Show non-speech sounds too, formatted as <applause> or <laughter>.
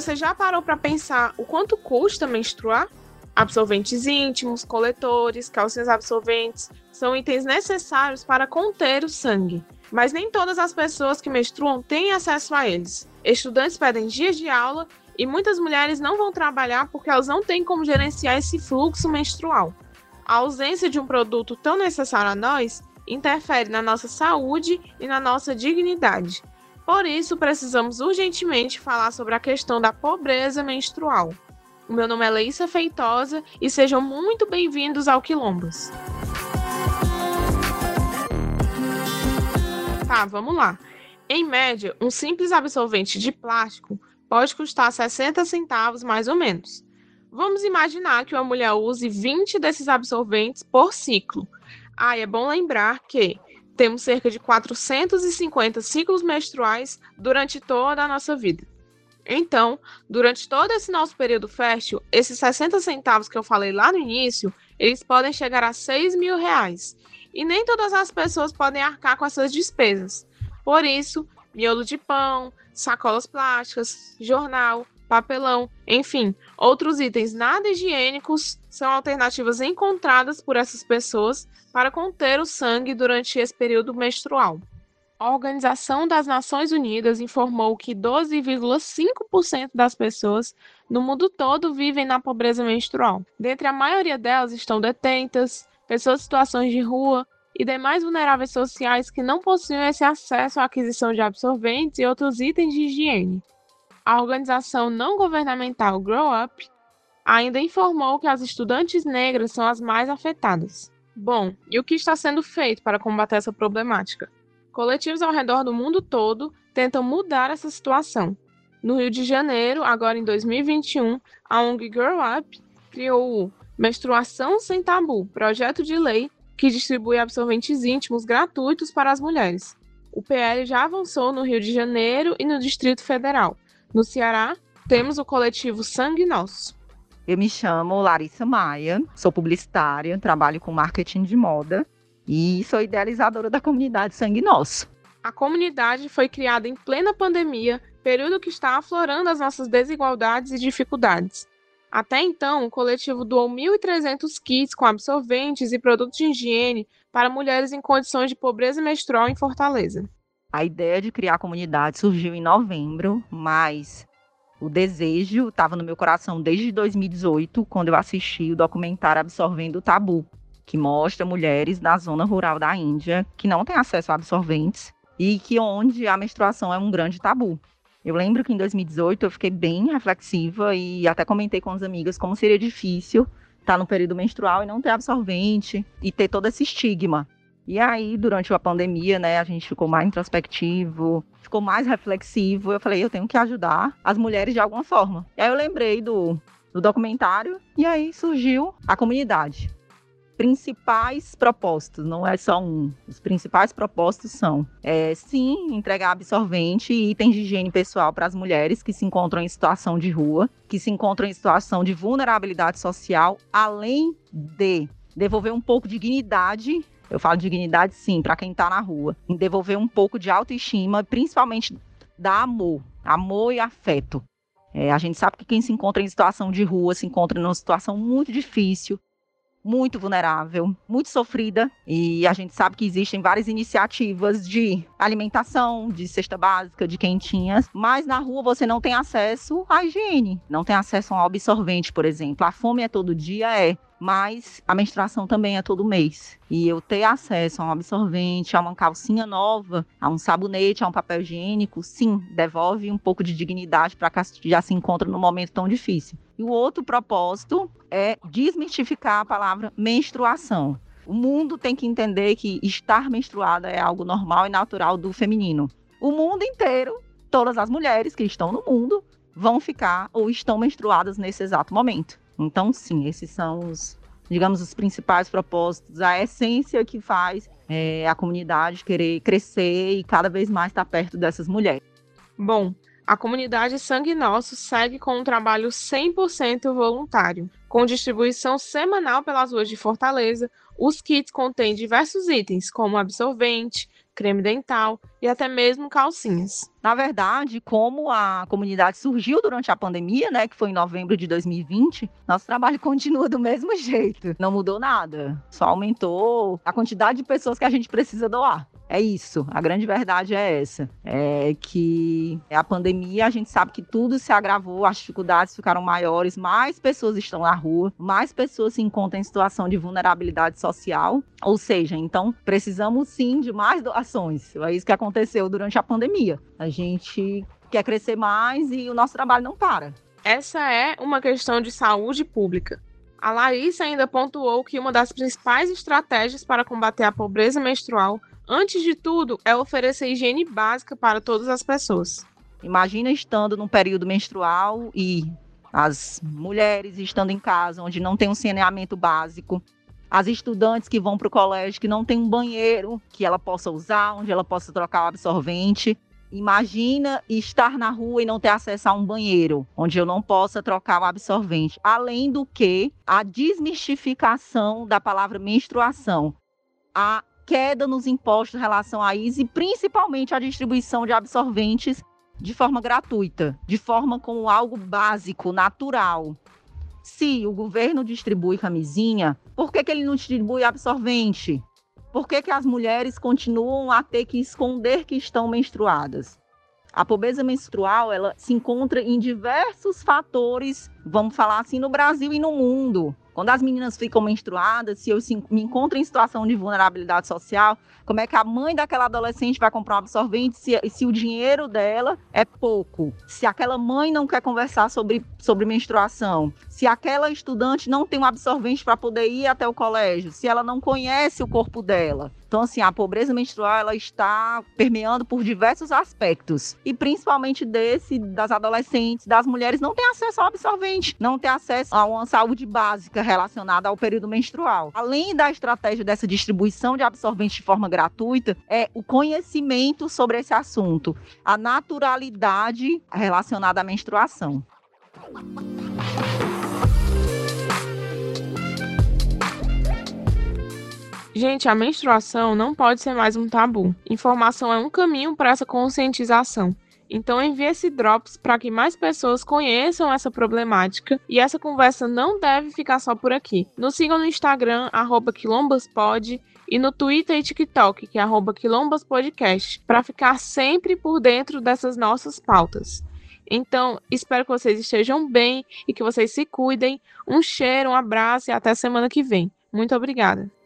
você já parou para pensar o quanto custa menstruar? Absorventes íntimos, coletores, calcinhas absorventes são itens necessários para conter o sangue. Mas nem todas as pessoas que menstruam têm acesso a eles. Estudantes pedem dias de aula e muitas mulheres não vão trabalhar porque elas não têm como gerenciar esse fluxo menstrual. A ausência de um produto tão necessário a nós interfere na nossa saúde e na nossa dignidade. Por isso, precisamos urgentemente falar sobre a questão da pobreza menstrual. O meu nome é Leissa Feitosa e sejam muito bem-vindos ao Quilombos. Tá, vamos lá. Em média, um simples absorvente de plástico pode custar 60 centavos mais ou menos. Vamos imaginar que uma mulher use 20 desses absorventes por ciclo. Ah, é bom lembrar que temos cerca de 450 ciclos menstruais durante toda a nossa vida. Então, durante todo esse nosso período fértil, esses 60 centavos que eu falei lá no início, eles podem chegar a 6 mil reais. E nem todas as pessoas podem arcar com essas despesas. Por isso, miolo de pão, sacolas plásticas, jornal, papelão, enfim, outros itens nada higiênicos são alternativas encontradas por essas pessoas para conter o sangue durante esse período menstrual. A Organização das Nações Unidas informou que 12,5% das pessoas no mundo todo vivem na pobreza menstrual. Dentre a maioria delas estão detentas, pessoas em situações de rua e demais vulneráveis sociais que não possuem esse acesso à aquisição de absorventes e outros itens de higiene a organização não governamental Grow Up ainda informou que as estudantes negras são as mais afetadas. Bom, e o que está sendo feito para combater essa problemática? Coletivos ao redor do mundo todo tentam mudar essa situação. No Rio de Janeiro, agora em 2021, a ONG Grow Up criou o Menstruação Sem Tabu, projeto de lei que distribui absorventes íntimos gratuitos para as mulheres. O PL já avançou no Rio de Janeiro e no Distrito Federal, no Ceará, temos o coletivo Sangue Nosso. Eu me chamo Larissa Maia, sou publicitária, trabalho com marketing de moda e sou idealizadora da comunidade Sangue Nosso. A comunidade foi criada em plena pandemia, período que está aflorando as nossas desigualdades e dificuldades. Até então, o coletivo doou 1.300 kits com absorventes e produtos de higiene para mulheres em condições de pobreza menstrual em Fortaleza. A ideia de criar a comunidade surgiu em novembro, mas o desejo estava no meu coração desde 2018, quando eu assisti o documentário Absorvendo o Tabu, que mostra mulheres na zona rural da Índia que não têm acesso a absorventes e que onde a menstruação é um grande tabu. Eu lembro que em 2018 eu fiquei bem reflexiva e até comentei com as amigas como seria difícil estar no período menstrual e não ter absorvente e ter todo esse estigma. E aí, durante a pandemia, né, a gente ficou mais introspectivo, ficou mais reflexivo. Eu falei, eu tenho que ajudar as mulheres de alguma forma. E aí eu lembrei do, do documentário e aí surgiu a comunidade. Principais propósitos, não é só um. Os principais propósitos são, é, sim, entregar absorvente e itens de higiene pessoal para as mulheres que se encontram em situação de rua, que se encontram em situação de vulnerabilidade social, além de devolver um pouco de dignidade eu falo dignidade, sim, para quem está na rua. Em devolver um pouco de autoestima, principalmente da amor. Amor e afeto. É, a gente sabe que quem se encontra em situação de rua se encontra numa situação muito difícil, muito vulnerável, muito sofrida. E a gente sabe que existem várias iniciativas de alimentação, de cesta básica, de quentinhas, mas na rua você não tem acesso à higiene, não tem acesso a um absorvente, por exemplo. A fome é todo dia, é mas a menstruação também é todo mês. E eu ter acesso a um absorvente, a uma calcinha nova, a um sabonete, a um papel higiênico, sim, devolve um pouco de dignidade para quem já se encontra num momento tão difícil. E o outro propósito é desmistificar a palavra menstruação. O mundo tem que entender que estar menstruada é algo normal e natural do feminino. O mundo inteiro, todas as mulheres que estão no mundo, vão ficar ou estão menstruadas nesse exato momento. Então, sim, esses são os, digamos, os principais propósitos, a essência que faz é, a comunidade querer crescer e cada vez mais estar perto dessas mulheres. Bom, a comunidade Sangue Nosso segue com um trabalho 100% voluntário. Com distribuição semanal pelas ruas de Fortaleza, os kits contêm diversos itens, como absorvente, creme dental e até mesmo calcinhas. Na verdade, como a comunidade surgiu durante a pandemia, né, que foi em novembro de 2020, nosso trabalho <laughs> continua do mesmo jeito. Não mudou nada, só aumentou a quantidade de pessoas que a gente precisa doar. É isso, a grande verdade é essa. É que a pandemia, a gente sabe que tudo se agravou, as dificuldades ficaram maiores, mais pessoas estão na rua, mais pessoas se encontram em situação de vulnerabilidade social. Ou seja, então precisamos sim de mais doações. É isso que aconteceu durante a pandemia. A gente quer crescer mais e o nosso trabalho não para. Essa é uma questão de saúde pública. A Larissa ainda pontuou que uma das principais estratégias para combater a pobreza menstrual antes de tudo, é oferecer higiene básica para todas as pessoas. Imagina estando num período menstrual e as mulheres estando em casa, onde não tem um saneamento básico, as estudantes que vão para o colégio que não tem um banheiro que ela possa usar, onde ela possa trocar o absorvente. Imagina estar na rua e não ter acesso a um banheiro, onde eu não possa trocar o absorvente. Além do que, a desmistificação da palavra menstruação. A queda nos impostos em relação a isso e principalmente a distribuição de absorventes de forma gratuita, de forma como algo básico, natural. Se o governo distribui camisinha, por que, que ele não distribui absorvente? Por que, que as mulheres continuam a ter que esconder que estão menstruadas? A pobreza menstrual ela se encontra em diversos fatores, vamos falar assim, no Brasil e no mundo. Quando as meninas ficam menstruadas, se eu me encontro em situação de vulnerabilidade social, como é que a mãe daquela adolescente vai comprar um absorvente se, se o dinheiro dela é pouco? Se aquela mãe não quer conversar sobre, sobre menstruação, se aquela estudante não tem um absorvente para poder ir até o colégio, se ela não conhece o corpo dela. Então, assim, a pobreza menstrual ela está permeando por diversos aspectos. E principalmente desse, das adolescentes, das mulheres, não tem acesso ao absorvente, não tem acesso a uma saúde básica relacionada ao período menstrual. Além da estratégia dessa distribuição de absorvente de forma gratuita, é o conhecimento sobre esse assunto, a naturalidade relacionada à menstruação. Gente, a menstruação não pode ser mais um tabu. Informação é um caminho para essa conscientização. Então envie esse Drops para que mais pessoas conheçam essa problemática e essa conversa não deve ficar só por aqui. Nos sigam no Instagram, quilombaspod e no Twitter e TikTok, que é quilombaspodcast, para ficar sempre por dentro dessas nossas pautas. Então, espero que vocês estejam bem e que vocês se cuidem. Um cheiro, um abraço e até semana que vem. Muito obrigada.